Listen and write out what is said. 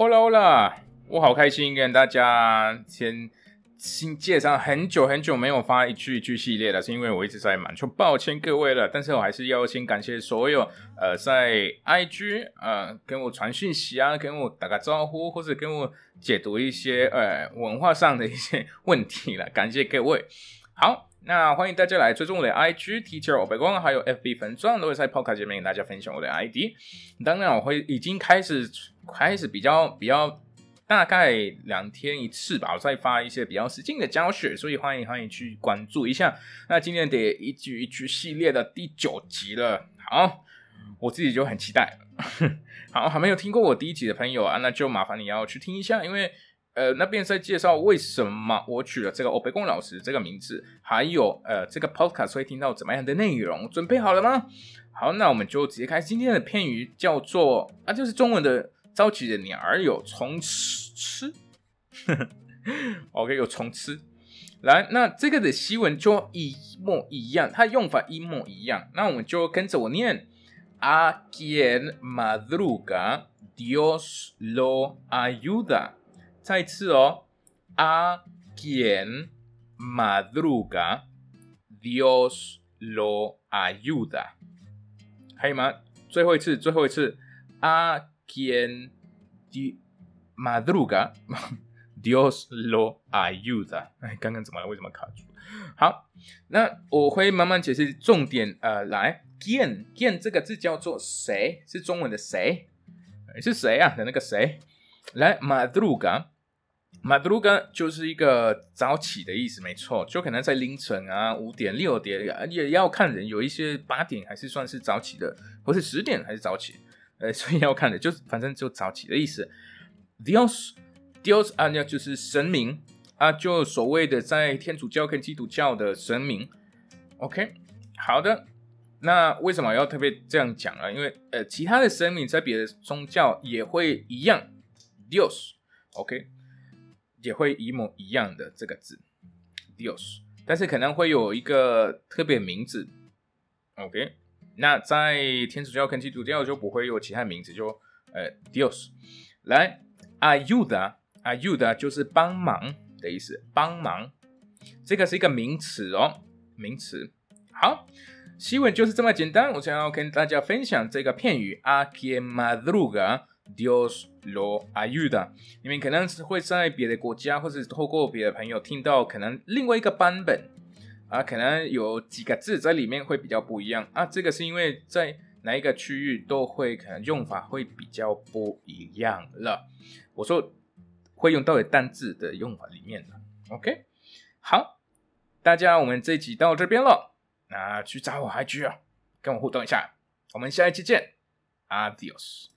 欧啦欧啦，我好开心跟大家先新介绍很久很久没有发一句一句系列了，是因为我一直在忙，就抱歉各位了。但是我还是要先感谢所有呃在 IG 呃跟我传讯息啊，跟我打个招呼，或者跟我解读一些呃文化上的一些问题了，感谢各位。好。那欢迎大家来追踪我的 IG Teacher 我北光，还有 FB 粉钻，都会在 Podcast 界面跟大家分享我的 ID。当然，我会已经开始开始比较比较大概两天一次吧，我再发一些比较实劲的教学，所以欢迎欢迎去关注一下。那今天得一句一句系列的第九集了，好，我自己就很期待。好，还没有听过我第一集的朋友啊，那就麻烦你要去听一下，因为。呃，那边在介绍为什么我取了这个欧贝贡老师这个名字，还有呃，这个 podcast 会听到怎么样的内容？准备好了吗？好，那我们就直接开今天的片语，叫做啊，就是中文的着急的鸟儿有虫吃吃。OK，有虫吃。来，那这个的西文就一模一样，它用法一模一样。那我们就跟着我念：A quien madruga Dios lo ayuda。再次哦，a quien madruga，Dios lo ayuda，可以吗？最后一次，最后一次，a quien madruga，Dios lo ayuda。哎，刚刚怎么了？为什么卡住？好，那我会慢慢解释重点。呃，来，quien，quien 这个字叫做谁？是中文的谁？是谁啊？的那个谁？来，madruga。马德鲁嘎就是一个早起的意思，没错，就可能在凌晨啊，五点、六点，也要看人，有一些八点还是算是早起的，或是十点还是早起，呃，所以要看的，就反正就早起的意思。Dios，Dios 啊，那就是神明啊，就所谓的在天主教跟基督教的神明。OK，好的，那为什么要特别这样讲啊？因为呃，其他的神明在别的宗教也会一样，Dios，OK。也会一模一样的这个字，Dios，但是可能会有一个特别名字，OK？那在天主教跟基督教就不会有其他名字，就呃 Dios。来，ayuda，ayuda 就是帮忙的意思，帮忙，这个是一个名词哦，名词。好，新闻就是这么简单，我想要跟大家分享这个片语，aquí madruga。Dios lo ayuda。你们可能会在别的国家，或者透过别的朋友听到可能另外一个版本啊，可能有几个字在里面会比较不一样啊。这个是因为在哪一个区域都会可能用法会比较不一样了。我说会用到的单字的用法里面的。OK，好，大家我们这一集到这边了，那去找我 IG 啊，跟我互动一下。我们下一期见，Adios。